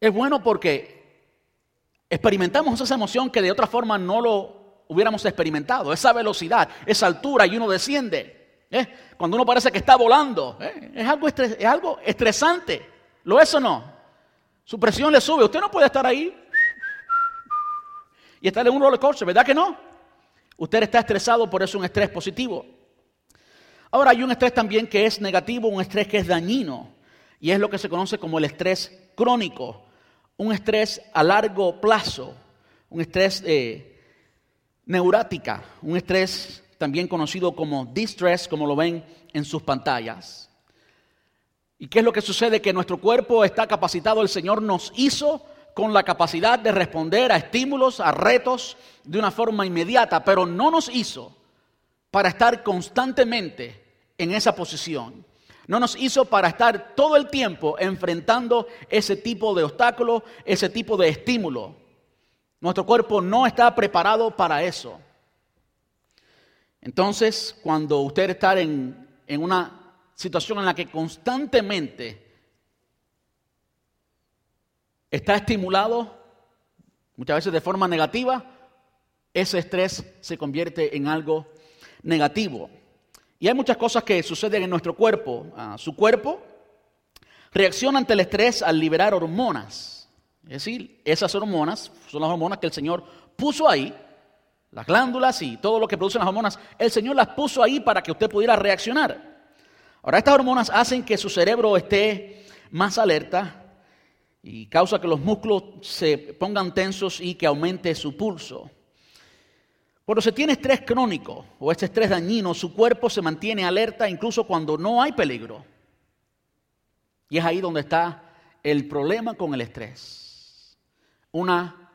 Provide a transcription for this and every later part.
Es bueno porque experimentamos esa emoción que de otra forma no lo hubiéramos experimentado. Esa velocidad, esa altura y uno desciende. ¿eh? Cuando uno parece que está volando. ¿eh? Es, algo es algo estresante. ¿Lo es o no? Su presión le sube. Usted no puede estar ahí y estar en un roller coaster, ¿verdad que no? Usted está estresado, por eso un estrés positivo. Ahora hay un estrés también que es negativo, un estrés que es dañino, y es lo que se conoce como el estrés crónico, un estrés a largo plazo, un estrés eh, neurática, un estrés también conocido como distress, como lo ven en sus pantallas. ¿Y qué es lo que sucede? Que nuestro cuerpo está capacitado, el Señor nos hizo con la capacidad de responder a estímulos, a retos de una forma inmediata, pero no nos hizo para estar constantemente en esa posición. No nos hizo para estar todo el tiempo enfrentando ese tipo de obstáculo, ese tipo de estímulo. Nuestro cuerpo no está preparado para eso. Entonces, cuando usted está en, en una situación en la que constantemente está estimulado, muchas veces de forma negativa, ese estrés se convierte en algo negativo. Y hay muchas cosas que suceden en nuestro cuerpo. Ah, su cuerpo reacciona ante el estrés al liberar hormonas. Es decir, esas hormonas son las hormonas que el Señor puso ahí, las glándulas y todo lo que producen las hormonas, el Señor las puso ahí para que usted pudiera reaccionar. Ahora, estas hormonas hacen que su cerebro esté más alerta, y causa que los músculos se pongan tensos y que aumente su pulso. Cuando se tiene estrés crónico o este estrés dañino, su cuerpo se mantiene alerta incluso cuando no hay peligro. Y es ahí donde está el problema con el estrés. Una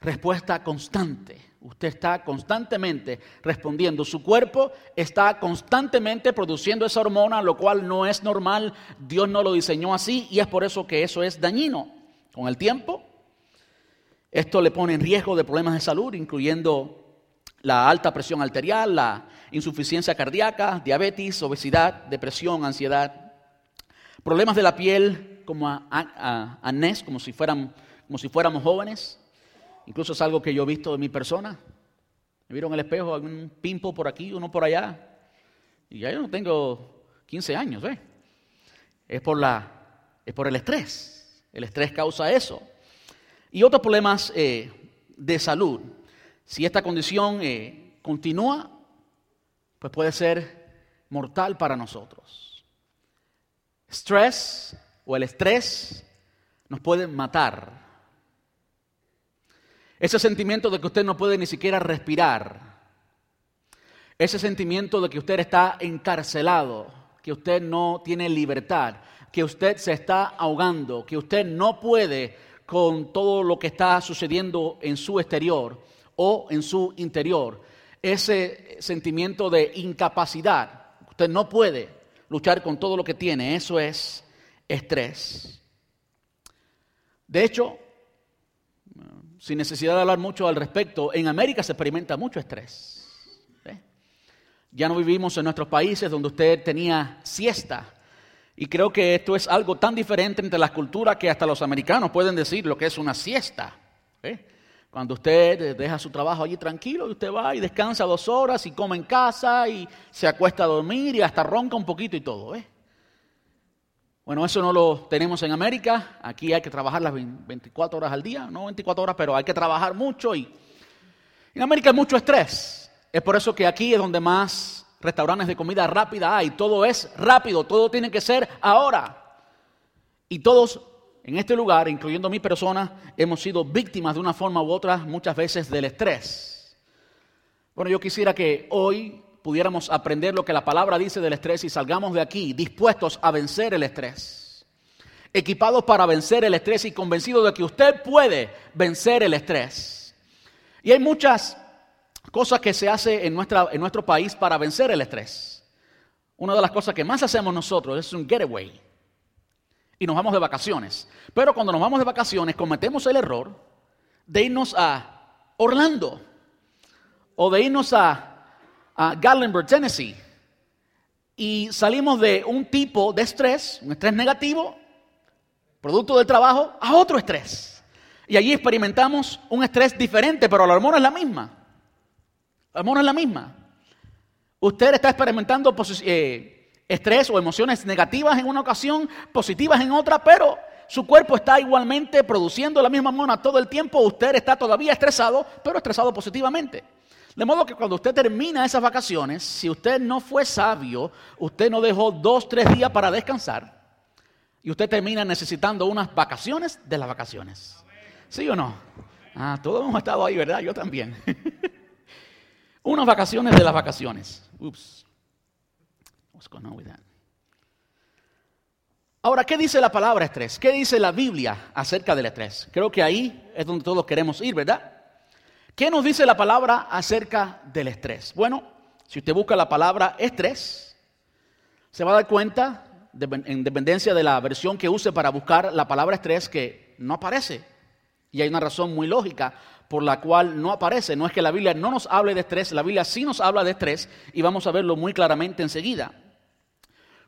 respuesta constante. Usted está constantemente respondiendo. Su cuerpo está constantemente produciendo esa hormona, lo cual no es normal. Dios no lo diseñó así y es por eso que eso es dañino. Con el tiempo, esto le pone en riesgo de problemas de salud, incluyendo la alta presión arterial, la insuficiencia cardíaca, diabetes, obesidad, depresión, ansiedad, problemas de la piel como si, fueran, como si fuéramos jóvenes, Incluso es algo que yo he visto de mi persona. Me vieron en el espejo, hay un pimpo por aquí, uno por allá. Y ya yo no tengo 15 años, ¿eh? Es por, la, es por el estrés. El estrés causa eso. Y otros problemas eh, de salud. Si esta condición eh, continúa, pues puede ser mortal para nosotros. Estrés o el estrés nos puede matar. Ese sentimiento de que usted no puede ni siquiera respirar. Ese sentimiento de que usted está encarcelado, que usted no tiene libertad, que usted se está ahogando, que usted no puede con todo lo que está sucediendo en su exterior o en su interior. Ese sentimiento de incapacidad, usted no puede luchar con todo lo que tiene, eso es estrés. De hecho, sin necesidad de hablar mucho al respecto, en América se experimenta mucho estrés. Ya no vivimos en nuestros países donde usted tenía siesta. Y creo que esto es algo tan diferente entre las culturas que hasta los americanos pueden decir lo que es una siesta. Cuando usted deja su trabajo allí tranquilo y usted va y descansa dos horas y come en casa y se acuesta a dormir y hasta ronca un poquito y todo. ¿eh? Bueno, eso no lo tenemos en América. Aquí hay que trabajar las 24 horas al día, no 24 horas, pero hay que trabajar mucho y en América hay mucho estrés. Es por eso que aquí es donde más restaurantes de comida rápida hay. Todo es rápido, todo tiene que ser ahora. Y todos en este lugar, incluyendo mi persona, hemos sido víctimas de una forma u otra muchas veces del estrés. Bueno, yo quisiera que hoy pudiéramos aprender lo que la palabra dice del estrés y salgamos de aquí dispuestos a vencer el estrés. Equipados para vencer el estrés y convencidos de que usted puede vencer el estrés. Y hay muchas cosas que se hacen en, en nuestro país para vencer el estrés. Una de las cosas que más hacemos nosotros es un getaway. Y nos vamos de vacaciones. Pero cuando nos vamos de vacaciones cometemos el error de irnos a Orlando o de irnos a a Gatlinburg, Tennessee. Y salimos de un tipo de estrés, un estrés negativo, producto del trabajo, a otro estrés. Y allí experimentamos un estrés diferente, pero la hormona es la misma. La hormona es la misma. Usted está experimentando eh, estrés o emociones negativas en una ocasión, positivas en otra, pero su cuerpo está igualmente produciendo la misma hormona todo el tiempo. Usted está todavía estresado, pero estresado positivamente. De modo que cuando usted termina esas vacaciones, si usted no fue sabio, usted no dejó dos, tres días para descansar, y usted termina necesitando unas vacaciones de las vacaciones. ¿Sí o no? Ah, todos hemos estado ahí, ¿verdad? Yo también. unas vacaciones de las vacaciones. Ups. Ahora, ¿qué dice la palabra estrés? ¿Qué dice la Biblia acerca del estrés? Creo que ahí es donde todos queremos ir, ¿verdad? ¿Qué nos dice la palabra acerca del estrés? Bueno, si usted busca la palabra estrés, se va a dar cuenta, en dependencia de la versión que use para buscar la palabra estrés, que no aparece. Y hay una razón muy lógica por la cual no aparece. No es que la Biblia no nos hable de estrés, la Biblia sí nos habla de estrés y vamos a verlo muy claramente enseguida.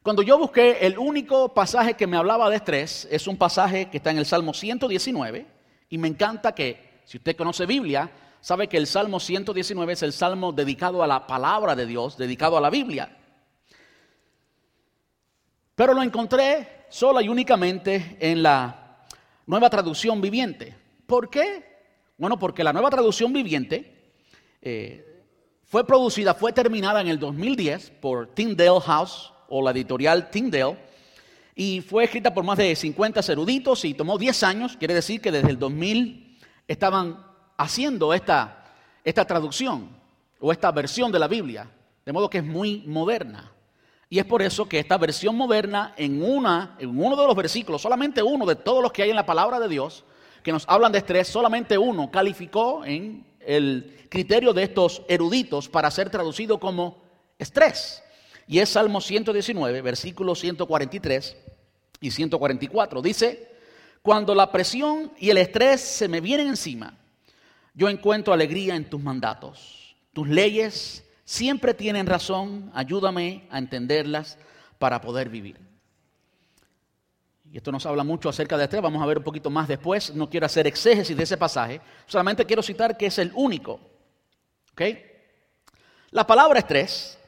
Cuando yo busqué el único pasaje que me hablaba de estrés, es un pasaje que está en el Salmo 119 y me encanta que, si usted conoce Biblia, sabe que el Salmo 119 es el salmo dedicado a la palabra de Dios, dedicado a la Biblia. Pero lo encontré sola y únicamente en la nueva traducción viviente. ¿Por qué? Bueno, porque la nueva traducción viviente eh, fue producida, fue terminada en el 2010 por Tyndale House o la editorial Tyndale y fue escrita por más de 50 eruditos y tomó 10 años, quiere decir que desde el 2000 estaban haciendo esta, esta traducción o esta versión de la Biblia, de modo que es muy moderna. Y es por eso que esta versión moderna, en, una, en uno de los versículos, solamente uno de todos los que hay en la palabra de Dios, que nos hablan de estrés, solamente uno calificó en el criterio de estos eruditos para ser traducido como estrés. Y es Salmo 119, versículos 143 y 144. Dice, cuando la presión y el estrés se me vienen encima, yo encuentro alegría en tus mandatos. Tus leyes siempre tienen razón. Ayúdame a entenderlas para poder vivir. Y esto nos habla mucho acerca de estrés. Vamos a ver un poquito más después. No quiero hacer exégesis de ese pasaje. Solamente quiero citar que es el único. La palabra estrés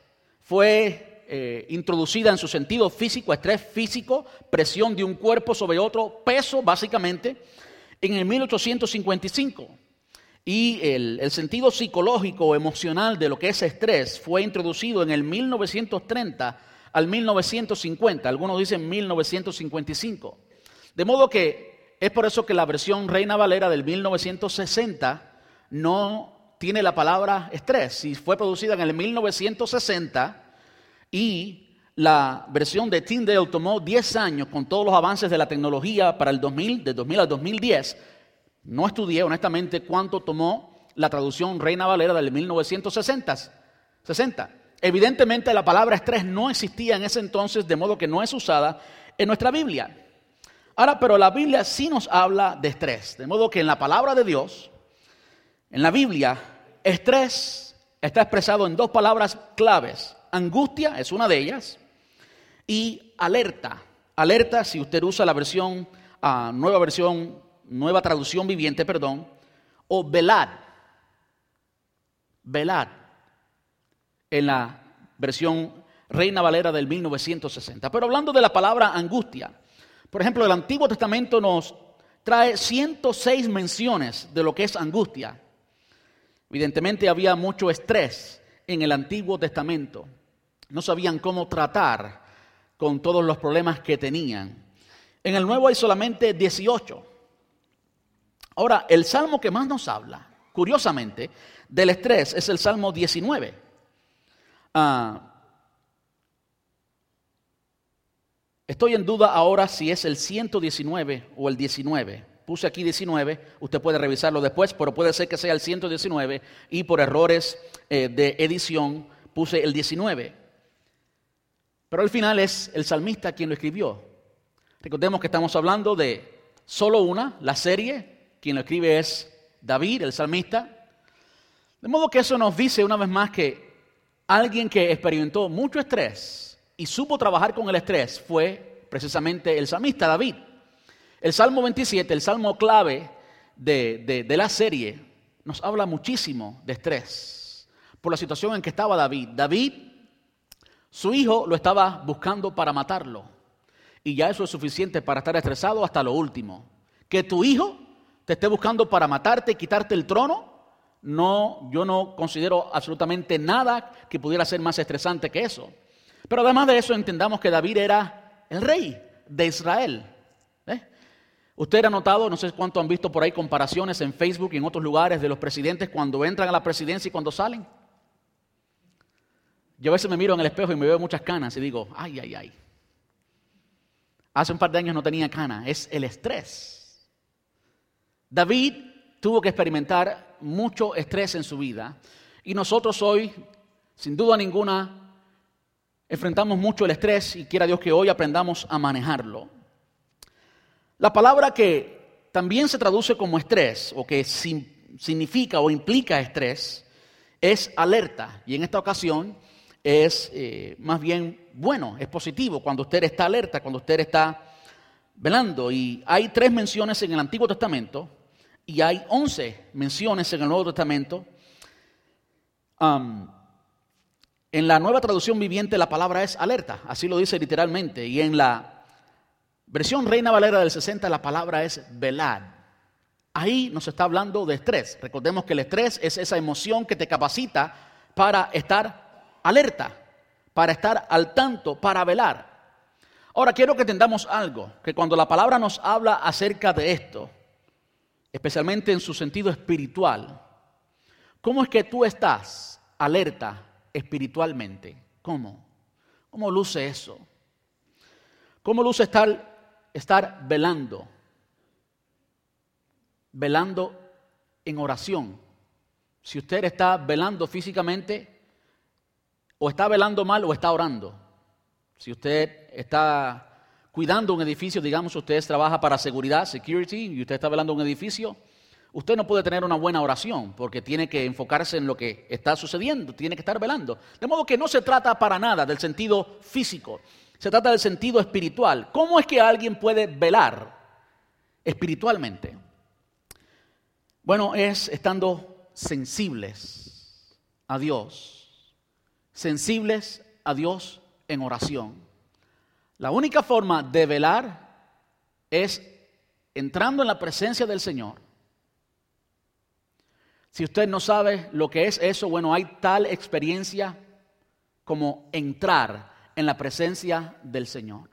fue eh, introducida en su sentido físico, estrés físico, presión de un cuerpo sobre otro, peso básicamente, en el 1855. Y el, sentido psicológico emocional de lo que es estrés fue introducido en el 1930 al 1950, algunos dicen 1955. De modo que es por eso que la versión Reina Valera del 1960 no tiene la palabra estrés. Si fue producida en el 1960 y la versión de Tyndale tomó 10 años con todos los avances de la tecnología para el 2000, de 2000 al 2010, no estudié honestamente cuánto tomó la traducción Reina Valera del 1960. 60. Evidentemente la palabra estrés no existía en ese entonces, de modo que no es usada en nuestra Biblia. Ahora, pero la Biblia sí nos habla de estrés, de modo que en la palabra de Dios, en la Biblia, estrés está expresado en dos palabras claves. Angustia es una de ellas y alerta. Alerta, si usted usa la versión, ah, nueva versión nueva traducción viviente, perdón, o velad. Velad. En la versión Reina Valera del 1960. Pero hablando de la palabra angustia, por ejemplo, el Antiguo Testamento nos trae 106 menciones de lo que es angustia. Evidentemente había mucho estrés en el Antiguo Testamento. No sabían cómo tratar con todos los problemas que tenían. En el Nuevo hay solamente 18. Ahora, el salmo que más nos habla, curiosamente, del estrés es el Salmo 19. Ah, estoy en duda ahora si es el 119 o el 19. Puse aquí 19, usted puede revisarlo después, pero puede ser que sea el 119 y por errores eh, de edición puse el 19. Pero al final es el salmista quien lo escribió. Recordemos que estamos hablando de solo una, la serie quien lo escribe es David, el salmista. De modo que eso nos dice una vez más que alguien que experimentó mucho estrés y supo trabajar con el estrés fue precisamente el salmista David. El Salmo 27, el Salmo clave de, de la serie, nos habla muchísimo de estrés por la situación en que estaba David. David, su hijo lo estaba buscando para matarlo. Y ya eso es suficiente para estar estresado hasta lo último. Que tu hijo te esté buscando para matarte y quitarte el trono, no, yo no considero absolutamente nada que pudiera ser más estresante que eso. Pero además de eso entendamos que David era el rey de Israel. Usted ha notado, no sé cuánto han visto por ahí comparaciones en Facebook y en otros lugares de los presidentes cuando entran a la presidencia y cuando salen. Yo a veces me miro en el espejo y me veo muchas canas y digo, ay, ay, ay. Hace un par de años no tenía canas, es el estrés. David tuvo que experimentar mucho estrés en su vida y nosotros hoy, sin duda ninguna, enfrentamos mucho el estrés y quiera Dios que hoy aprendamos a manejarlo. La palabra que también se traduce como estrés o que significa o implica estrés es alerta y en esta ocasión es eh, más bien bueno, es positivo cuando usted está alerta, cuando usted está velando. Y hay tres menciones en el Antiguo Testamento y hay once menciones en el Nuevo Testamento. en la nueva traducción viviente la palabra es alerta, así lo dice literalmente. Y en la versión Reina Valera del 60 la palabra es velar. Ahí nos está hablando de estrés. Recordemos que el estrés es esa emoción que te capacita para estar alerta, para estar al tanto, para velar. Ahora quiero que entendamos algo, que cuando la palabra nos habla acerca de esto, especialmente en su sentido espiritual. ¿Cómo es que tú estás alerta espiritualmente? ¿Cómo? ¿Cómo luce eso? ¿Cómo luce estar, estar velando? Velando en oración. Si usted está velando físicamente, o está velando mal o está orando. Si usted está cuidando un edificio, digamos, usted trabaja para seguridad, security, y usted está velando un edificio, usted no puede tener una buena oración porque tiene que enfocarse en lo que está sucediendo, tiene que estar velando. De modo que no se trata para nada del sentido físico, se trata del sentido espiritual. ¿Cómo es que alguien puede velar espiritualmente? Bueno, es estando sensibles a Dios, sensibles a Dios en oración. La única forma de velar es entrando en la presencia del Señor. Si usted no sabe lo que es eso, bueno, hay tal experiencia como entrar en la presencia del Señor.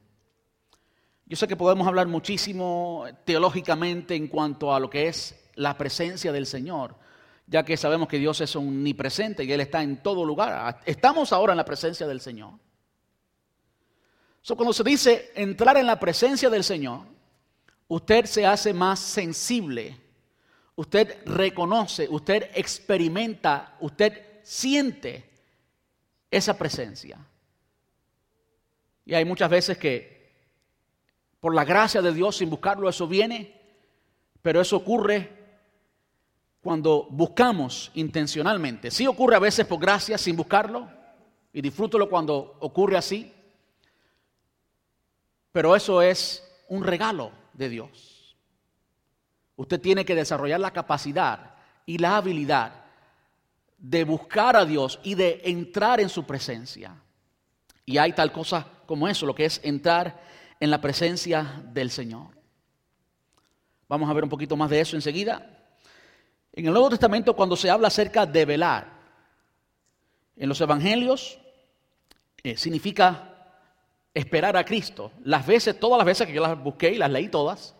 Yo sé que podemos hablar muchísimo teológicamente en cuanto a lo que es la presencia del Señor, ya que sabemos que Dios es omnipresente y Él está en todo lugar. Estamos ahora en la presencia del Señor cuando se dice entrar en la presencia del Señor, usted se hace más sensible, usted reconoce, usted experimenta, usted siente esa presencia. Y hay muchas veces que por la gracia de Dios, sin buscarlo, eso viene, pero eso ocurre cuando buscamos intencionalmente. Sí ocurre a veces por gracia, sin buscarlo, y disfrútalo cuando ocurre así. Pero eso es un regalo de Dios. Usted tiene que desarrollar la capacidad y la habilidad de buscar a Dios y de entrar en su presencia. Y hay tal cosa como eso, lo que es entrar en la presencia del Señor. Vamos a ver un poquito más de eso enseguida. En el Nuevo Testamento, cuando se habla acerca de velar, en los Evangelios eh, significa esperar a Cristo. Las veces, todas las veces que yo las busqué y las leí todas,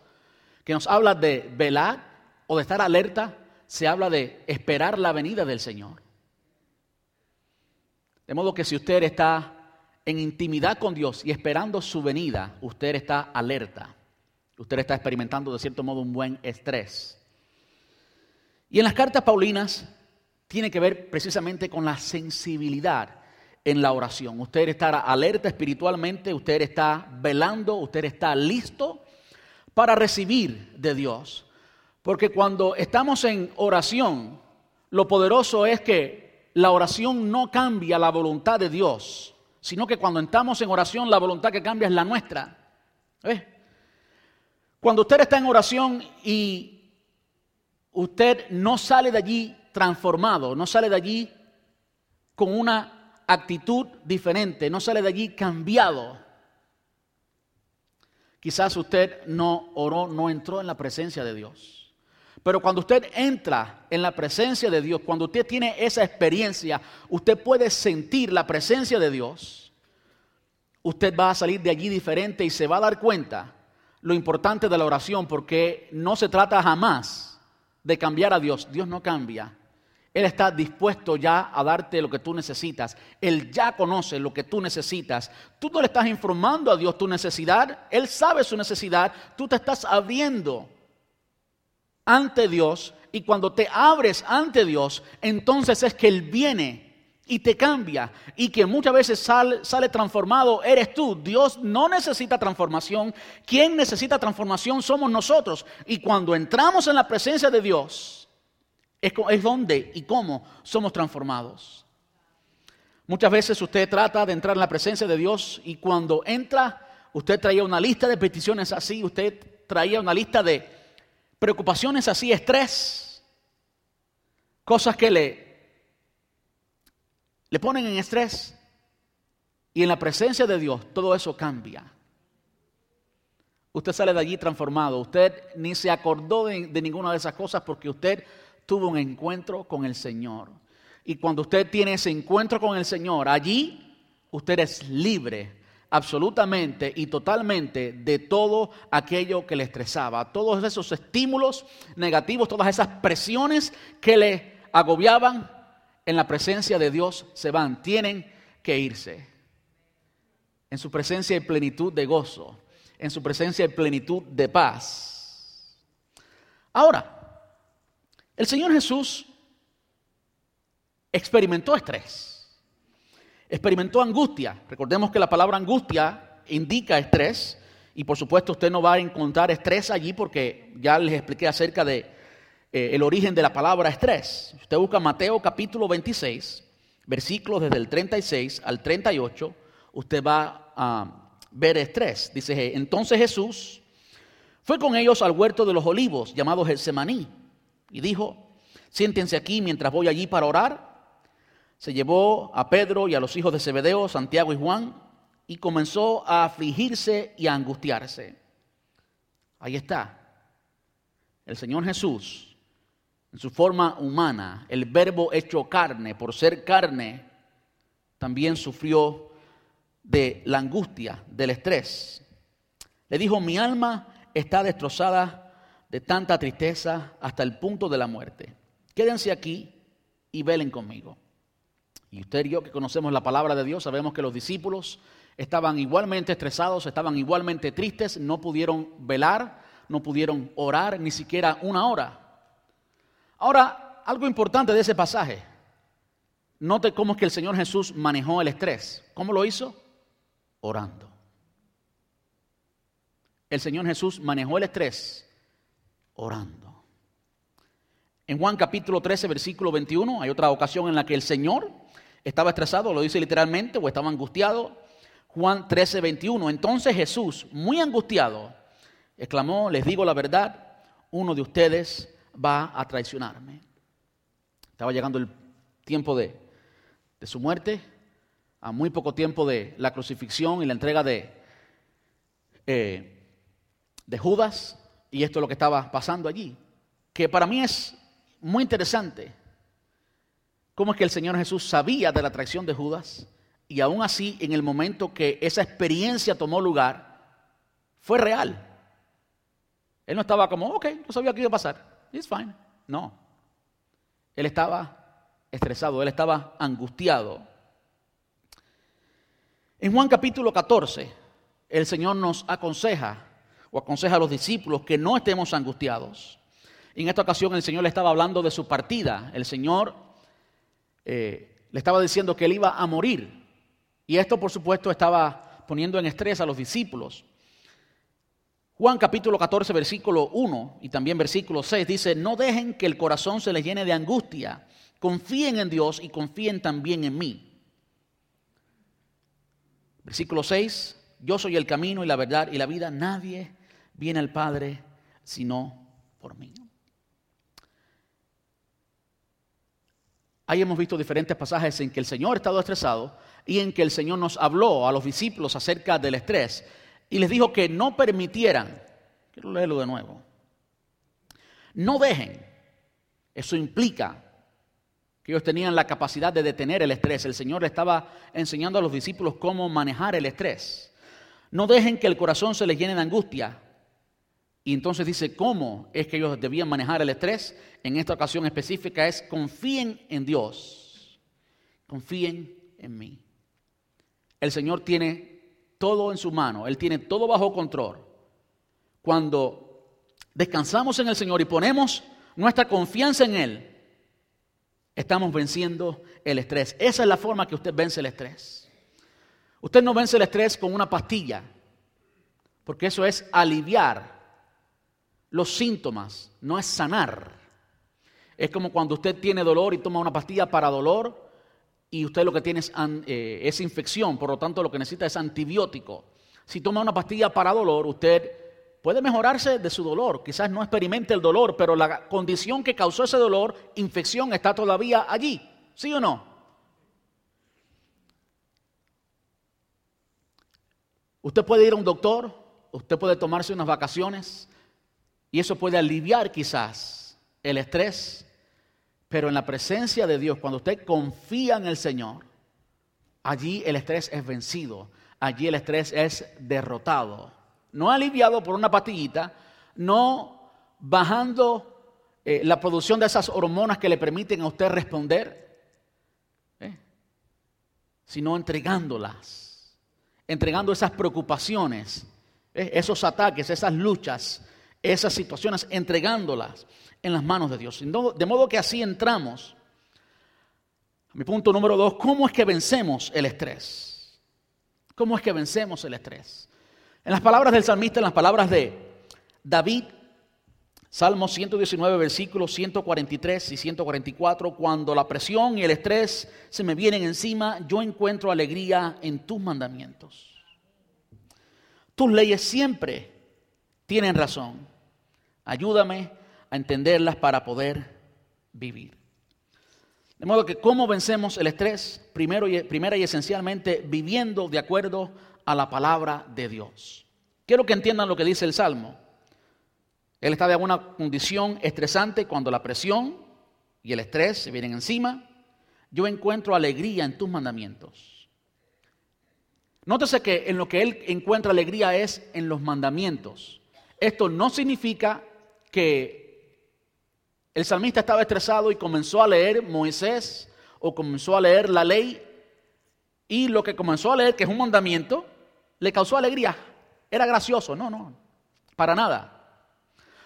que nos habla de velar o de estar alerta, se habla de esperar la venida del Señor. De modo que si usted está en intimidad con Dios y esperando su venida, usted está alerta. Usted está experimentando de cierto modo un buen estrés. Y en las cartas paulinas tiene que ver precisamente con la sensibilidad en la oración. Usted está alerta espiritualmente, usted está velando, usted está listo para recibir de Dios. Porque cuando estamos en oración, lo poderoso es que la oración no cambia la voluntad de Dios, sino que cuando estamos en oración, la voluntad que cambia es la nuestra. Cuando usted está en oración y usted no sale de allí transformado, no sale de allí con una actitud diferente, no sale de allí cambiado, quizás usted no oró, no entró en la presencia de Dios. Pero cuando usted entra en la presencia de Dios, cuando usted tiene esa experiencia, usted puede sentir la presencia de Dios. Usted va a salir de allí diferente y se va a dar cuenta lo importante de la oración, porque no se trata jamás de cambiar a Dios. Dios no cambia. Él está dispuesto ya a darte lo que tú necesitas. Él ya conoce lo que tú necesitas. Tú no le estás informando a Dios tu necesidad. Él sabe su necesidad. Tú te estás abriendo ante Dios y cuando te abres ante Dios, entonces es que Él viene y te cambia y que muchas veces sale, transformado eres tú. Dios no necesita transformación. Quien necesita transformación somos nosotros. Y cuando entramos en la presencia de Dios, es, es donde y cómo somos transformados. Muchas veces usted trata de entrar en la presencia de Dios y cuando entra, usted traía una lista de peticiones así, usted traía una lista de preocupaciones así, estrés, cosas que le, le ponen en estrés. Y en la presencia de Dios todo eso cambia. Usted sale de allí transformado. Usted ni se acordó de, de, ninguna de esas cosas porque usted tuvo un encuentro con el Señor. Y cuando usted tiene ese encuentro con el Señor, allí usted es libre absolutamente y totalmente de todo aquello que le estresaba, todos esos estímulos negativos, todas esas presiones que le agobiaban en la presencia de Dios se van, tienen que irse. En su presencia hay plenitud de gozo, en su presencia hay plenitud de paz. Ahora, el Señor Jesús experimentó estrés experimentó angustia. Recordemos que la palabra angustia indica estrés y por supuesto usted no va a encontrar estrés allí porque ya les expliqué acerca de eh, el origen de la palabra estrés. Usted busca Mateo capítulo 26, versículos desde el 36 al 38, usted va a ver estrés. Dice, entonces Jesús fue con ellos al huerto de los olivos llamado Getsemaní y dijo, siéntense aquí mientras voy allí para orar se llevó a Pedro y a los hijos de Zebedeo, Santiago y Juan, y comenzó a afligirse y a angustiarse. Ahí está. El Señor Jesús, en su forma humana, el verbo hecho carne, por ser carne, también sufrió de la angustia, del estrés. Le dijo, mi alma está destrozada de tanta tristeza hasta el punto de la muerte. Quédense aquí y velen conmigo. Y usted y yo que conocemos la palabra de Dios sabemos que los discípulos estaban igualmente estresados, estaban igualmente tristes, no pudieron velar, no pudieron orar ni siquiera una hora. Ahora, algo importante de ese pasaje. Note cómo es que el Señor Jesús manejó el estrés. ¿Cómo lo hizo? Orando. El Señor Jesús manejó el estrés orando. En Juan capítulo 13, versículo 21, hay otra ocasión en la que el Señor estaba estresado, lo dice literalmente, o estaba angustiado. Juan 13, 21. Entonces Jesús, muy angustiado, exclamó, les digo la verdad, uno de ustedes va a traicionarme. Estaba llegando el tiempo de, su muerte, a muy poco tiempo de la crucifixión y la entrega de, eh, de Judas, y esto es lo que estaba pasando allí, que para mí es muy interesante cómo es que el Señor Jesús sabía de la traición de Judas y aún así en el momento que esa experiencia tomó lugar, fue real. Él no estaba como, ok, yo sabía que iba a pasar, it's fine. No, él estaba estresado, él estaba angustiado. En Juan capítulo 14, el Señor nos aconseja o aconseja a los discípulos que no estemos angustiados. En esta ocasión el Señor le estaba hablando de su partida. El Señor eh, le estaba diciendo que él iba a morir. Y esto, por supuesto, estaba poniendo en estrés a los discípulos. Juan capítulo 14, versículo 1 y también versículo 6 dice, no dejen que el corazón se les llene de angustia, confíen en Dios y confíen también en mí. Versículo 6, yo soy el camino y la verdad y la vida, nadie viene al Padre sino por mí. Ahí hemos visto diferentes pasajes en que el Señor ha estado estresado y en que el Señor nos habló a los discípulos acerca del estrés y les dijo que no permitieran, quiero leerlo de nuevo, no dejen, eso implica que ellos tenían la capacidad de detener el estrés. El Señor le estaba enseñando a los discípulos cómo manejar el estrés. No dejen que el corazón se les llene de angustia. Y entonces dice cómo es que ellos debían manejar el estrés. En esta ocasión específica es confíen en Dios. Confíen en mí. El Señor tiene todo en su mano. Él tiene todo bajo control. Cuando descansamos en el Señor y ponemos nuestra confianza en Él, estamos venciendo el estrés. Esa es la forma que usted vence el estrés. Usted no vence el estrés con una pastilla, porque eso es aliviar los síntomas, no es sanar. Es como cuando usted tiene dolor y toma una pastilla para dolor y usted lo que tiene es, eh, es infección, por lo tanto lo que necesita es antibiótico. Si toma una pastilla para dolor, usted puede mejorarse de su dolor, quizás no experimente el dolor, pero la condición que causó ese dolor, infección, está todavía allí, ¿sí o no? Usted puede ir a un doctor, usted puede tomarse unas vacaciones y eso puede aliviar quizás el estrés, pero en la presencia de Dios, cuando usted confía en el Señor, allí el estrés es vencido, allí el estrés es derrotado no aliviado por una pastillita, no bajando eh, la producción de esas hormonas que le permiten a usted responder, ¿eh? sino entregándolas, entregando esas preocupaciones, ¿eh? esos ataques, esas luchas, esas situaciones, entregándolas en las manos de Dios. De modo que así entramos. Mi punto número dos, ¿cómo es que vencemos el estrés? ¿Cómo es que vencemos el estrés? En las palabras del salmista, en las palabras de David, Salmo 119, versículos 143 y 144, cuando la presión y el estrés se me vienen encima, yo encuentro alegría en tus mandamientos. Tus leyes siempre tienen razón. Ayúdame a entenderlas para poder vivir. De modo que, ¿cómo vencemos el estrés? Primero y, primera y esencialmente viviendo de acuerdo a la palabra de Dios. Quiero que entiendan lo que dice el Salmo. Él está de alguna condición estresante cuando la presión y el estrés se vienen encima. Yo encuentro alegría en tus mandamientos. Nótese que en lo que él encuentra alegría es en los mandamientos. Esto no significa que el salmista estaba estresado y comenzó a leer Moisés o comenzó a leer la ley y lo que comenzó a leer, que es un mandamiento, le causó alegría. Era gracioso. No, no, para nada.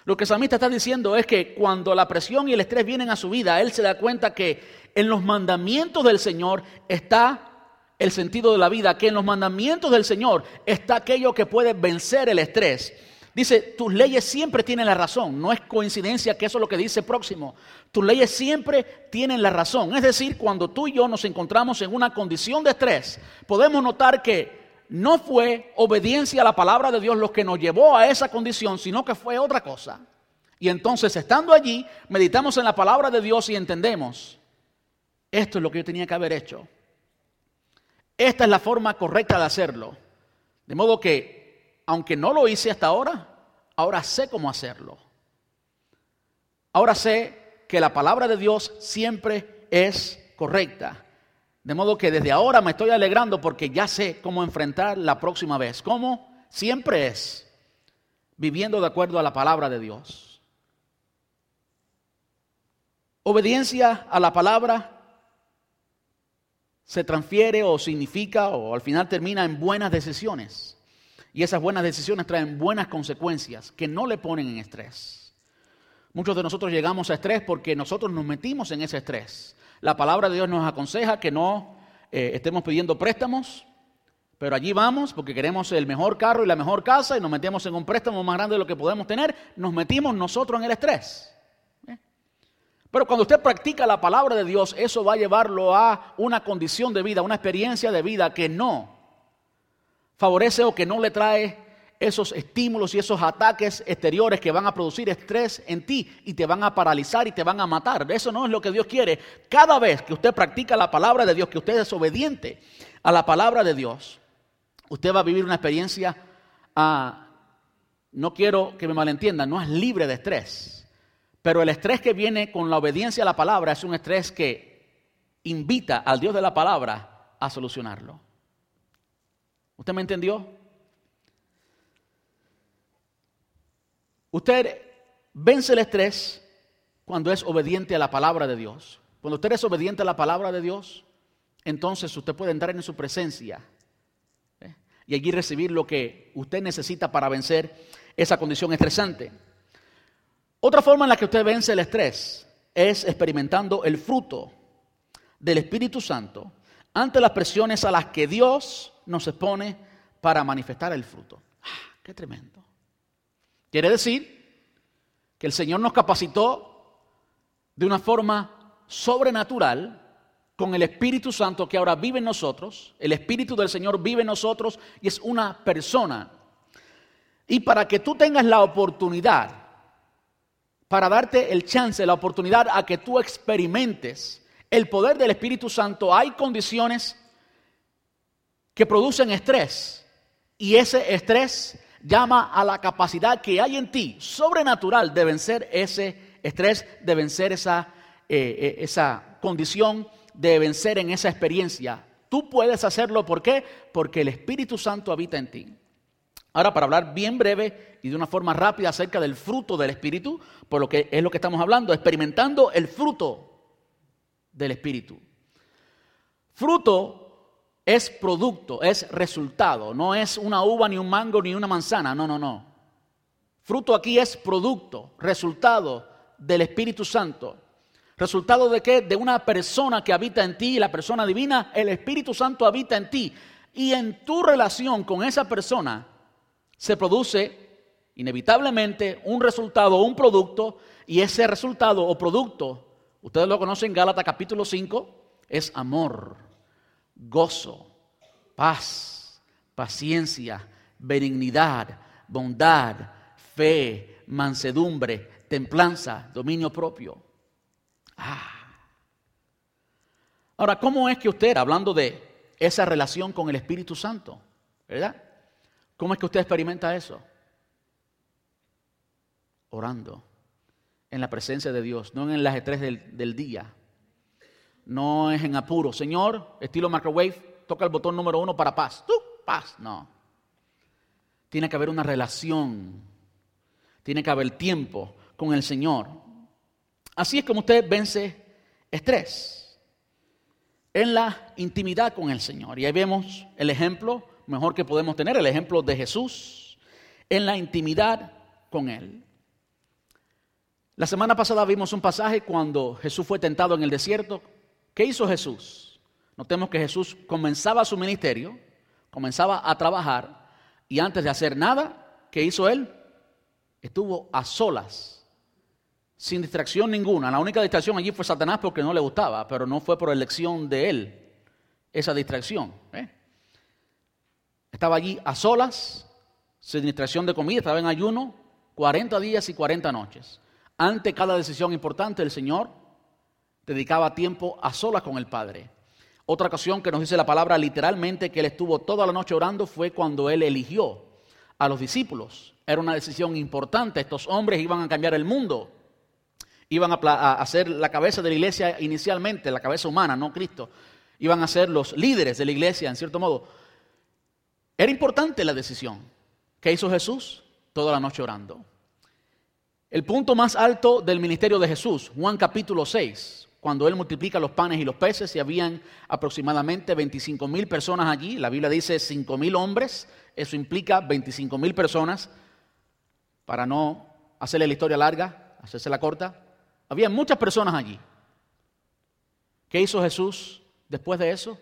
Lo que Samita está diciendo es que cuando la presión y el estrés vienen a su vida, él se da cuenta que en los mandamientos del Señor está el sentido de la vida, que en los mandamientos del Señor está aquello que puede vencer el estrés. Dice, tus leyes siempre tienen la razón. No es coincidencia que eso es lo que dice próximo. Tus leyes siempre tienen la razón. Es decir, cuando tú y yo nos encontramos en una condición de estrés, podemos notar que no fue obediencia a la palabra de Dios lo que nos llevó a esa condición, sino que fue otra cosa. Y entonces, estando allí, meditamos en la palabra de Dios y entendemos, esto es lo que yo tenía que haber hecho. Esta es la forma correcta de hacerlo. De modo que, aunque no lo hice hasta ahora, ahora sé cómo hacerlo. Ahora sé que la palabra de Dios siempre es correcta. De modo que desde ahora me estoy alegrando porque ya sé cómo enfrentar la próxima vez. ¿Cómo? Siempre es viviendo de acuerdo a la palabra de Dios. Obediencia a la palabra se transfiere o significa o al final termina en buenas decisiones. Y esas buenas decisiones traen buenas consecuencias que no le ponen en estrés. Muchos de nosotros llegamos a estrés porque nosotros nos metimos en ese estrés. La palabra de Dios nos aconseja que no eh, estemos pidiendo préstamos, pero allí vamos porque queremos el mejor carro y la mejor casa y nos metemos en un préstamo más grande de lo que podemos tener, nos metimos nosotros en el estrés. ¿eh? Pero cuando usted practica la palabra de Dios, eso va a llevarlo a una condición de vida, una experiencia de vida que no favorece o que no le trae esos estímulos y esos ataques exteriores que van a producir estrés en ti y te van a paralizar y te van a matar. Eso no es lo que Dios quiere. Cada vez que usted practica la palabra de Dios, que usted es obediente a la palabra de Dios, usted va a vivir una experiencia, ah, no quiero que me malentiendan, no es libre de estrés. Pero el estrés que viene con la obediencia a la palabra es un estrés que invita al Dios de la palabra a solucionarlo. ¿Usted me entendió? Usted vence el estrés cuando es obediente a la palabra de Dios. Cuando usted es obediente a la palabra de Dios, entonces usted puede entrar en su presencia ¿eh? y allí recibir lo que usted necesita para vencer esa condición estresante. Otra forma en la que usted vence el estrés es experimentando el fruto del Espíritu Santo ante las presiones a las que Dios nos expone para manifestar el fruto. ¡Ah, ¡Qué tremendo! Quiere decir que el Señor nos capacitó de una forma sobrenatural con el Espíritu Santo que ahora vive en nosotros. El Espíritu del Señor vive en nosotros y es una persona. Y para que tú tengas la oportunidad, para darte el chance, la oportunidad a que tú experimentes el poder del Espíritu Santo, hay condiciones que producen estrés. Y ese estrés llama a la capacidad que hay en ti, sobrenatural, de vencer ese estrés, de vencer esa, eh, eh, esa condición, de vencer en esa experiencia. Tú puedes hacerlo, ¿por qué? Porque el Espíritu Santo habita en ti. Ahora, para hablar bien breve y de una forma rápida acerca del fruto del Espíritu, por lo que es lo que estamos hablando, experimentando el fruto del Espíritu. Fruto es producto, es resultado, no es una uva, ni un mango, ni una manzana, no, no, no. Fruto aquí es producto, resultado del Espíritu Santo. ¿Resultado de qué? De una persona que habita en ti, la persona divina, el Espíritu Santo habita en ti. Y en tu relación con esa persona se produce inevitablemente un resultado, un producto, y ese resultado o producto, ustedes lo conocen en Gálatas capítulo 5, es amor gozo, paz, paciencia, benignidad, bondad, fe, mansedumbre, templanza, dominio propio. Ah. Ahora, ¿cómo es que usted, hablando de esa relación con el Espíritu Santo, ¿verdad? ¿Cómo es que usted experimenta eso? Orando, en la presencia de Dios, no en las estrés del, del día, no es en apuro. Señor, estilo microwave, toca el botón número uno para paz. ¡Tú! Paz. No. Tiene que haber una relación. Tiene que haber tiempo con el Señor. Así es como usted vence estrés. En la intimidad con el Señor. Y ahí vemos el ejemplo mejor que podemos tener, el ejemplo de Jesús en la intimidad con Él. La semana pasada vimos un pasaje cuando Jesús fue tentado en el desierto ¿Qué hizo Jesús? Notemos que Jesús comenzaba su ministerio, comenzaba a trabajar y antes de hacer nada, ¿qué hizo él? Estuvo a solas, sin distracción ninguna. La única distracción allí fue Satanás porque no le gustaba, pero no fue por elección de él esa distracción. ¿eh? Estaba allí a solas, sin distracción de comida, estaba en ayuno 40 días y 40 noches. Ante cada decisión importante, el Señor dedicaba tiempo a solas con el Padre. Otra ocasión que nos dice la palabra literalmente que él estuvo toda la noche orando fue cuando él eligió a los discípulos. Era una decisión importante. Estos hombres iban a cambiar el mundo. Iban a, hacer la cabeza de la iglesia inicialmente, la cabeza humana, no Cristo. Iban a ser los líderes de la iglesia, en cierto modo. Era importante la decisión. ¿Qué hizo Jesús? Toda la noche orando. El punto más alto del ministerio de Jesús, Juan capítulo 6, cuando él multiplica los panes y los peces y habían aproximadamente 25 mil personas allí. La Biblia dice 5 mil hombres, eso implica 25 mil personas. Para no hacerle la historia larga, hacerse la corta, había muchas personas allí. ¿Qué hizo Jesús después de eso?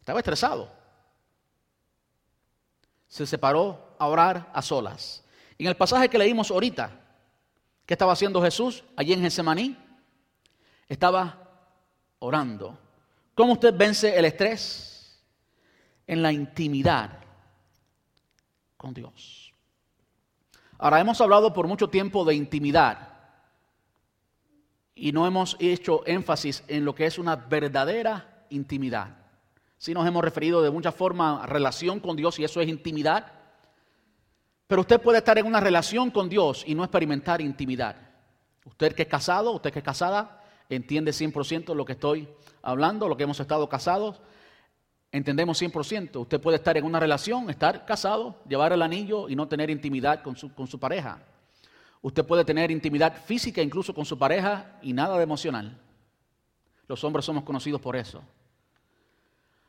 Estaba estresado. Se separó a orar a solas. en el pasaje que leímos ahorita, ¿qué estaba haciendo Jesús allí en Getsemaní? Estaba orando. ¿Cómo usted vence el estrés? En la intimidad con Dios. Ahora, hemos hablado por mucho tiempo de intimidad y no hemos hecho énfasis en lo que es una verdadera intimidad. Sí nos hemos referido de mucha forma a relación con Dios y eso es intimidad. Pero usted puede estar en una relación con Dios y no experimentar intimidad. Usted que es casado, usted que es casada, entiende 100% lo que estoy hablando, lo que hemos estado casados. Entendemos 100%. Usted puede estar en una relación, estar casado, llevar el anillo y no tener intimidad con su, con su pareja. Usted puede tener intimidad física incluso con su pareja y nada de emocional. Los hombres somos conocidos por eso.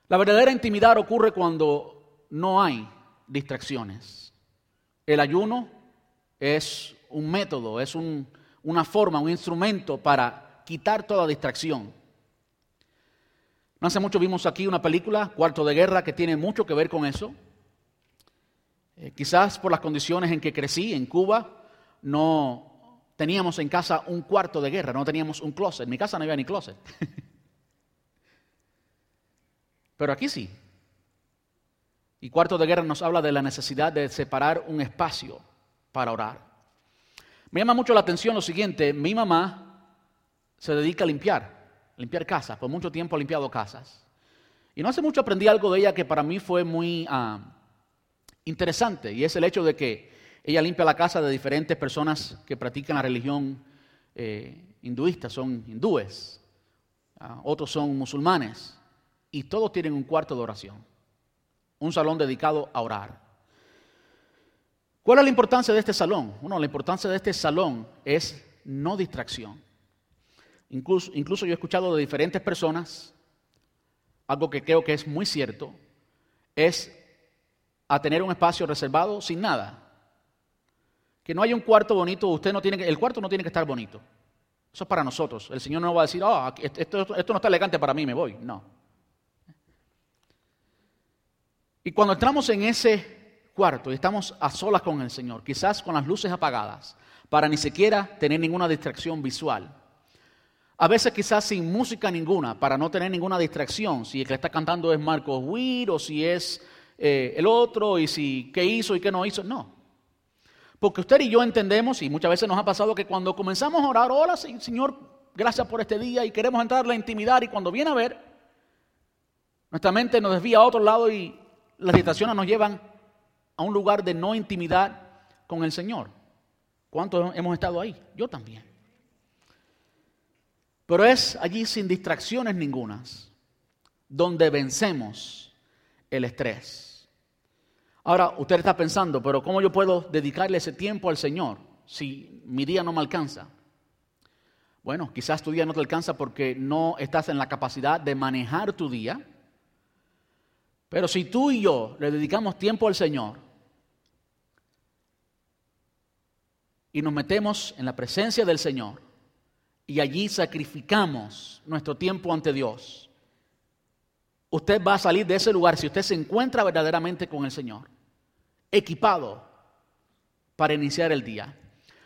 La verdadera intimidad ocurre cuando no hay distracciones. El ayuno es un método, es una forma, un instrumento para quitar toda distracción. No hace mucho vimos aquí una película, Cuarto de Guerra, que tiene mucho que ver con eso. Eh, quizás por las condiciones en que crecí en Cuba, no teníamos en casa un cuarto de guerra, no teníamos un closet. En mi casa no había ni closet. Pero aquí sí. Y cuarto de guerra nos habla de la necesidad de separar un espacio para orar. Me llama mucho la atención lo siguiente, mi mamá se dedica a limpiar, limpiar casas, por mucho tiempo ha limpiado casas. Y no hace mucho aprendí algo de ella que para mí fue muy ah, interesante, y es el hecho de que ella limpia la casa de diferentes personas que practican la religión eh, hinduista, son hindúes, ah, otros son musulmanes y todos tienen un cuarto de oración, un salón dedicado a orar. ¿Cuál es la importancia de este salón? Bueno, la importancia de este salón es no distracción. Incluso, incluso yo he escuchado de diferentes personas, algo que creo que es muy cierto, es a tener un espacio reservado sin nada. Que no haya un cuarto bonito, usted no tiene que, el cuarto no tiene que estar bonito. Eso es para nosotros. El Señor no va a decir, oh, esto, esto no está elegante para mí, me voy. No. Y cuando entramos en ese cuarto y estamos a solas con el Señor, quizás con las luces apagadas, para ni siquiera tener ninguna distracción visual, a veces quizás sin música ninguna, para no tener ninguna distracción, si el que está cantando es Marcos Witt o si es eh, el otro y si qué hizo y qué no hizo, no. Porque usted y yo entendemos, y muchas veces nos ha pasado que cuando comenzamos a orar, hola Señor, gracias por este día y queremos entrar en la intimidad y cuando viene a ver, nuestra mente nos desvía a otro lado y las distracciones nos llevan a un lugar de no intimidad con el Señor. ¿Cuántos hemos estado ahí? Yo también. Pero es allí sin distracciones ningunas donde vencemos el estrés. Ahora, usted está pensando, pero ¿cómo yo puedo dedicarle ese tiempo al Señor si mi día no me alcanza? Bueno, quizás tu día no te alcanza porque no estás en la capacidad de manejar tu día pero si tú y yo le dedicamos tiempo al Señor y nos metemos en la presencia del Señor y allí sacrificamos nuestro tiempo ante Dios, usted va a salir de ese lugar si usted se encuentra verdaderamente con el Señor, equipado para iniciar el día.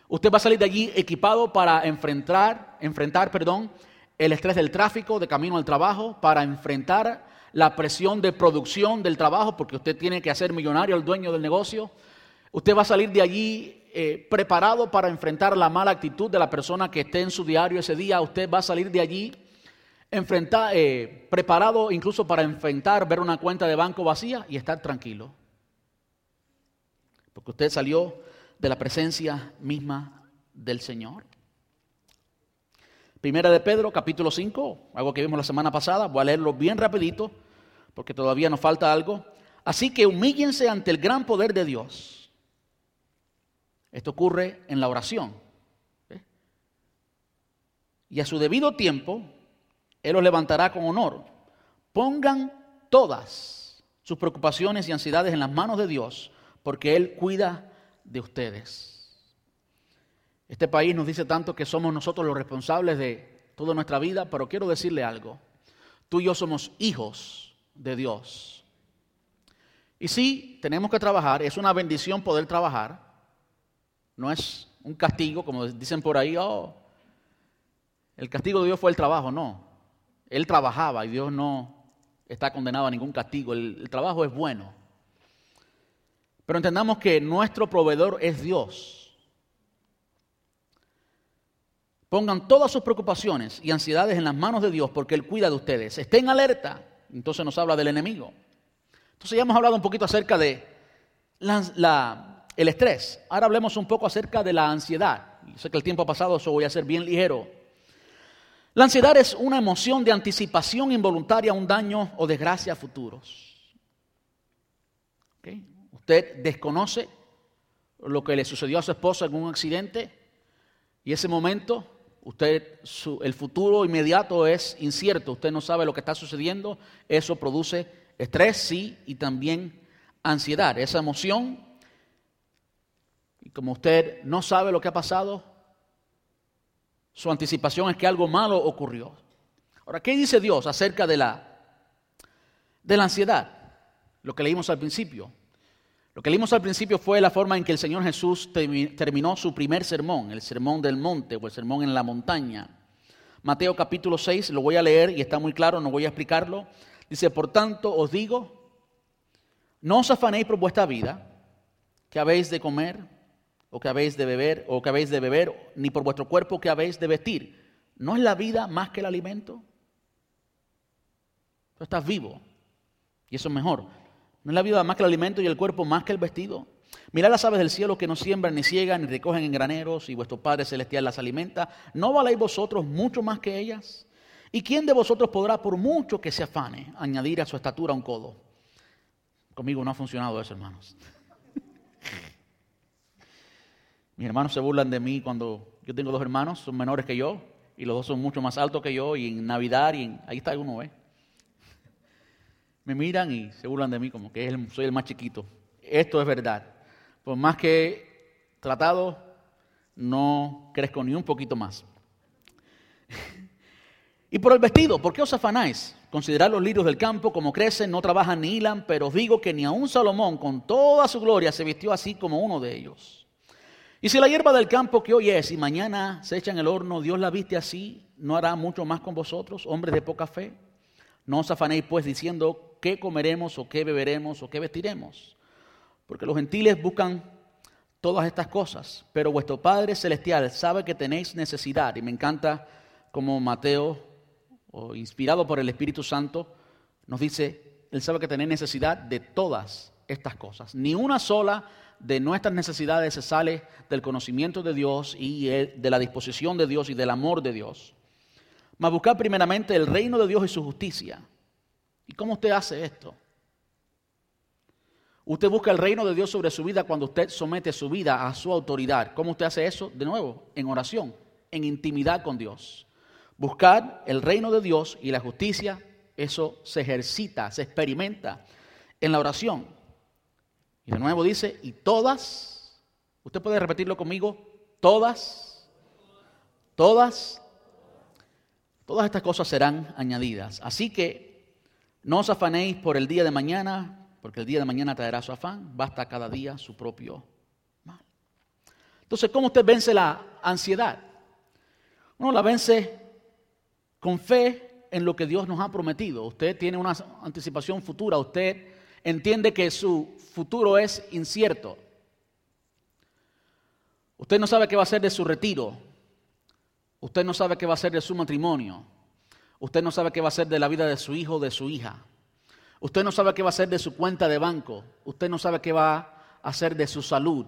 Usted va a salir de allí equipado para enfrentar, enfrentar, perdón, el estrés del tráfico de camino al trabajo, para enfrentar la presión de producción del trabajo, porque usted tiene que hacer millonario el dueño del negocio. Usted va a salir de allí eh, preparado para enfrentar la mala actitud de la persona que esté en su diario ese día. Usted va a salir de allí enfrentar, eh, preparado incluso para enfrentar, ver una cuenta de banco vacía y estar tranquilo. Porque usted salió de la presencia misma del Señor. Primera de Pedro, capítulo 5, algo que vimos la semana pasada, voy a leerlo bien rapidito, porque todavía nos falta algo. Así que humíllense ante el gran poder de Dios. Esto ocurre en la oración. Y a su debido tiempo, Él los levantará con honor. Pongan todas sus preocupaciones y ansiedades en las manos de Dios, porque Él cuida de ustedes. Este país nos dice tanto que somos nosotros los responsables de toda nuestra vida, pero quiero decirle algo. Tú y yo somos hijos de Dios. Y sí, tenemos que trabajar, es una bendición poder trabajar. No es un castigo, como dicen por ahí, oh, el castigo de Dios fue el trabajo, no. Él trabajaba y Dios no está condenado a ningún castigo. el trabajo es bueno. Pero entendamos que nuestro proveedor es Dios. Pongan todas sus preocupaciones y ansiedades en las manos de Dios porque Él cuida de ustedes. Estén alerta. Entonces nos habla del enemigo. Entonces ya hemos hablado un poquito acerca de el estrés. Ahora hablemos un poco acerca de la ansiedad. sé que el tiempo ha pasado, eso voy a ser bien ligero. La ansiedad es una emoción de anticipación involuntaria a un daño o desgracia futuros. Usted desconoce lo que le sucedió a su esposa en un accidente y ese momento, usted, el futuro inmediato es incierto, usted no sabe lo que está sucediendo, eso produce estrés, sí, y también ansiedad, esa emoción. Como usted no sabe lo que ha pasado, su anticipación es que algo malo ocurrió. Ahora, ¿qué dice Dios acerca de la, de la ansiedad? Lo que leímos al principio. Lo que leímos al principio fue la forma en que el Señor Jesús terminó su primer sermón, el sermón del monte o el sermón en la montaña. Mateo capítulo 6, lo voy a leer y está muy claro, no voy a explicarlo. Dice, por tanto os digo, no os afanéis por vuestra vida, que habéis de comer, o que habéis de beber, o que habéis de beber, ni por vuestro cuerpo que habéis de vestir. ¿No es la vida más que el alimento? Tú estás vivo, y eso es mejor. ¿No es la vida más que el alimento y el cuerpo más que el vestido? Mirad las aves del cielo que no siembran, ni ciegan, ni recogen en graneros, y vuestro Padre Celestial las alimenta. ¿No valéis vosotros mucho más que ellas? ¿Y quién de vosotros podrá, por mucho que se afane, añadir a su estatura un codo? Conmigo no ha funcionado eso, hermanos. Mis hermanos se burlan de mí cuando yo tengo dos hermanos, son menores que yo, y los dos son mucho más altos que yo, y en Navidad, y ahí está uno, ¿eh? me miran y se burlan de mí como que soy el más chiquito. Esto es verdad. Por más que tratado, no crezco ni un poquito más. y por el vestido, ¿por qué os afanáis? Considerad los lirios del campo como crecen, no trabajan ni hilan, pero os digo que ni un Salomón con toda su gloria se vistió así como uno de ellos. Y si la hierba del campo que hoy es y mañana se echa en el horno, Dios la viste así, ¿no hará mucho más con vosotros, hombres de poca fe? No os afanéis pues diciendo qué comeremos o qué beberemos o qué vestiremos. Porque los gentiles buscan todas estas cosas, pero vuestro Padre Celestial sabe que tenéis necesidad. Y me encanta como Mateo, inspirado por el Espíritu Santo, nos dice, Él sabe que tenéis necesidad de todas estas cosas. Ni una sola de nuestras necesidades se sale del conocimiento de Dios y de la disposición de Dios y del amor de Dios. Mas buscar primeramente el reino de Dios y su justicia ¿Y cómo usted hace esto? Usted busca el reino de Dios sobre su vida cuando usted somete su vida a su autoridad. ¿Cómo usted hace eso? De nuevo, en oración, en intimidad con Dios. Buscar el reino de Dios y la justicia, eso se ejercita, se experimenta en la oración. Y de nuevo dice, y todas, usted puede repetirlo conmigo, todas, todas, todas estas cosas serán añadidas. Así que no os afanéis por el día de mañana, porque el día de mañana traerá su afán, basta cada día su propio mal. Entonces, ¿cómo usted vence la ansiedad? Uno la vence con fe en lo que Dios nos ha prometido. Usted tiene una anticipación futura, usted entiende que su futuro es incierto. Usted no sabe qué va a ser de su retiro. Usted no sabe qué va a ser de su matrimonio. Usted no sabe qué va a ser de la vida de su hijo o de su hija. Usted no sabe qué va a ser de su cuenta de banco. Usted no sabe qué va a hacer de su salud.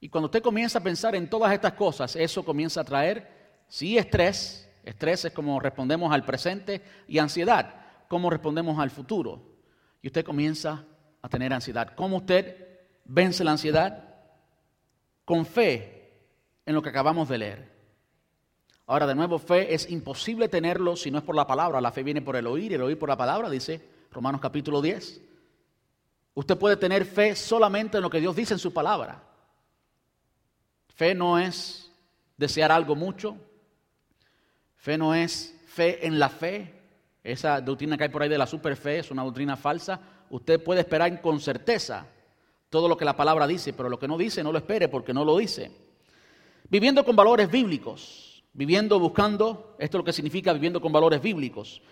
Y cuando usted comienza a pensar en todas estas cosas, eso comienza a traer, sí, estrés. Estrés es como respondemos al presente y ansiedad, cómo respondemos al futuro. Y usted comienza a tener ansiedad. ¿Cómo usted vence la ansiedad? Con fe en lo que acabamos de leer. Ahora, de nuevo, fe es imposible tenerlo si no es por la palabra. La fe viene por el oír, el oír por la palabra, dice Romanos capítulo 10. Usted puede tener fe solamente en lo que Dios dice en su palabra. Fe no es desear algo mucho. Fe no es fe en la fe. Esa doctrina que hay por ahí de la superfe es una doctrina falsa. Usted puede esperar con certeza todo lo que la palabra dice, pero lo que no dice no lo espere porque no lo dice. Viviendo con valores bíblicos. Viviendo, buscando, esto es lo que significa viviendo con valores bíblicos.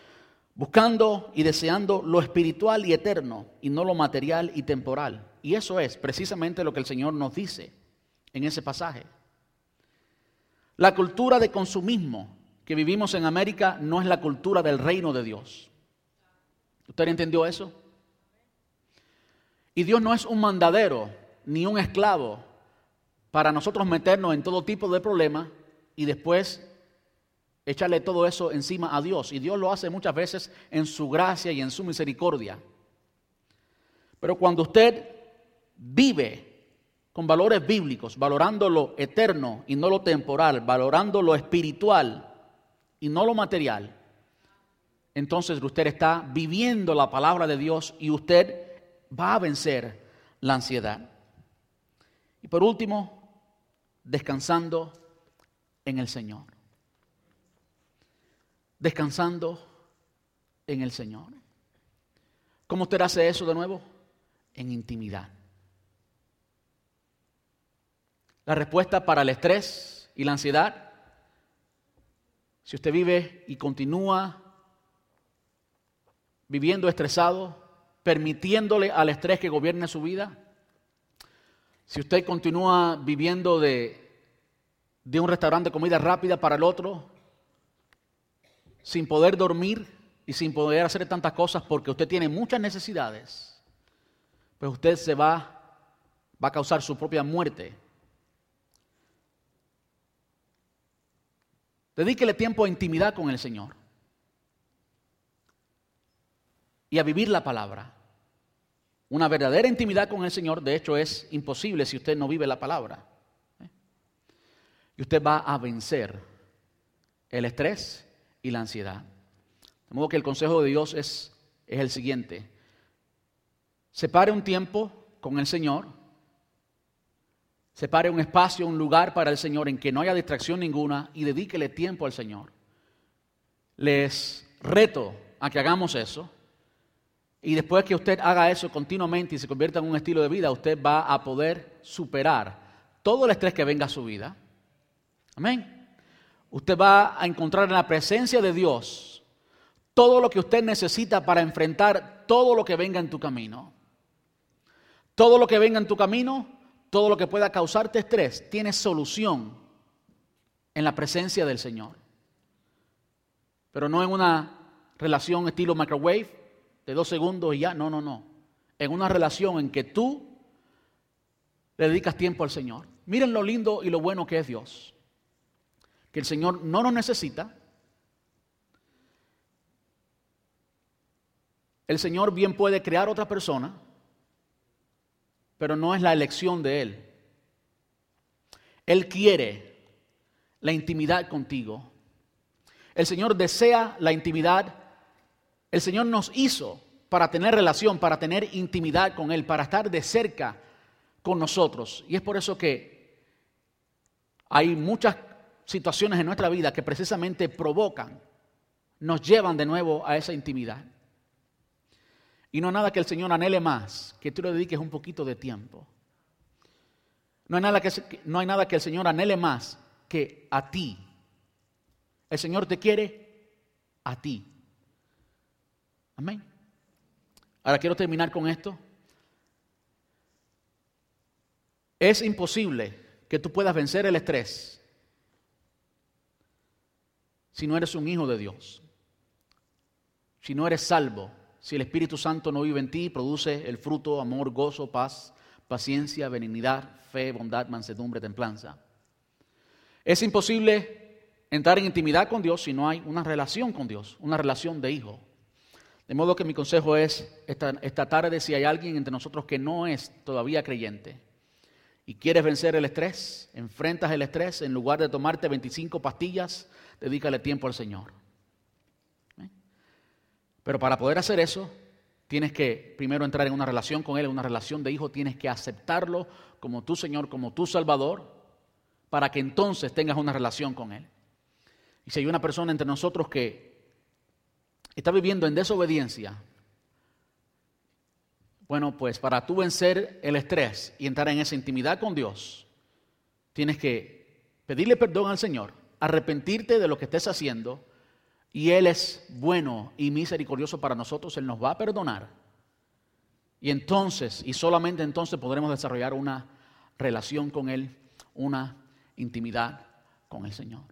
Buscando y deseando lo espiritual y eterno y no lo material y temporal. Y eso es precisamente lo que el Señor nos dice en ese pasaje. La cultura de consumismo que vivimos en América no es la cultura del reino de Dios. ¿Usted entendió eso? Y Dios no es un mandadero ni un esclavo para nosotros meternos en todo tipo de problemas y después echarle todo eso encima a Dios. Y Dios lo hace muchas veces en su gracia y en su misericordia. Pero cuando usted vive con valores bíblicos, valorando lo eterno y no lo temporal, valorando lo espiritual y no lo material, entonces usted está viviendo la palabra de Dios y usted va a vencer la ansiedad. Y por último, descansando en el Señor. Descansando en el Señor. ¿Cómo usted hace eso de nuevo? En intimidad. La respuesta para el estrés y la ansiedad, si usted vive y continúa viviendo estresado, permitiéndole al estrés que gobierne su vida, si usted continúa viviendo de, de un restaurante de comida rápida para el otro, sin poder dormir y sin poder hacer tantas cosas porque usted tiene muchas necesidades, pues usted se va, va a causar su propia muerte Dedíquele tiempo a intimidad con el Señor y a vivir la palabra. Una verdadera intimidad con el Señor, de hecho, es imposible si usted no vive la palabra. Y usted va a vencer el estrés y la ansiedad. De modo que el consejo de Dios es, es el siguiente. Separe un tiempo con el Señor Separe un espacio, un lugar para el Señor en que no haya distracción ninguna y dedíquele tiempo al Señor. Les reto a que hagamos eso. Y después que usted haga eso continuamente y se convierta en un estilo de vida, usted va a poder superar todo el estrés que venga a su vida. Amén. Usted va a encontrar en la presencia de Dios todo lo que usted necesita para enfrentar todo lo que venga en tu camino. Todo lo que venga en tu camino todo lo que pueda causarte estrés tiene solución en la presencia del Señor. Pero no en una relación estilo microwave de dos segundos y ya, no, no, no. En una relación en que tú le dedicas tiempo al Señor. Miren lo lindo y lo bueno que es Dios. Que el Señor no nos necesita. El Señor bien puede crear otra persona pero no es la elección de Él. Él quiere la intimidad contigo. El Señor desea la intimidad. El Señor nos hizo para tener relación, para tener intimidad con Él, para estar de cerca con nosotros. Y es por eso que hay muchas situaciones en nuestra vida que precisamente provocan, nos llevan de nuevo a esa intimidad. Y no hay nada que el Señor anhele más, que tú le dediques un poquito de tiempo. No hay nada que, no hay nada que el Señor anhele más que a ti. El Señor te quiere a ti. Amén. Ahora quiero terminar con esto. Es imposible que tú puedas vencer el estrés si no eres un hijo de Dios, si no eres salvo si el Espíritu Santo no vive en ti, produce el fruto, amor, gozo, paz, paciencia, benignidad, fe, bondad, mansedumbre, templanza. Es imposible entrar en intimidad con Dios si no hay una relación con Dios, una relación de hijo. De modo que mi consejo es, esta, esta tarde, si hay alguien entre nosotros que no es todavía creyente y quieres vencer el estrés, enfrentas el estrés, en lugar de tomarte 25 pastillas, dedícale tiempo al Señor. Pero para poder hacer eso, tienes que primero entrar en una relación con Él, en una relación de hijo, tienes que aceptarlo como tu Señor, como tu Salvador, para que entonces tengas una relación con Él. Y si hay una persona entre nosotros que está viviendo en desobediencia, bueno, pues para tú vencer el estrés y entrar en esa intimidad con Dios, tienes que pedirle perdón al Señor, arrepentirte de lo que estés haciendo, y Él es bueno y misericordioso para nosotros, Él nos va a perdonar Y entonces, y solamente entonces podremos desarrollar una relación con Él, una intimidad con el Señor.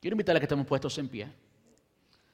Quiero invitarle a que estemos puestos en pie.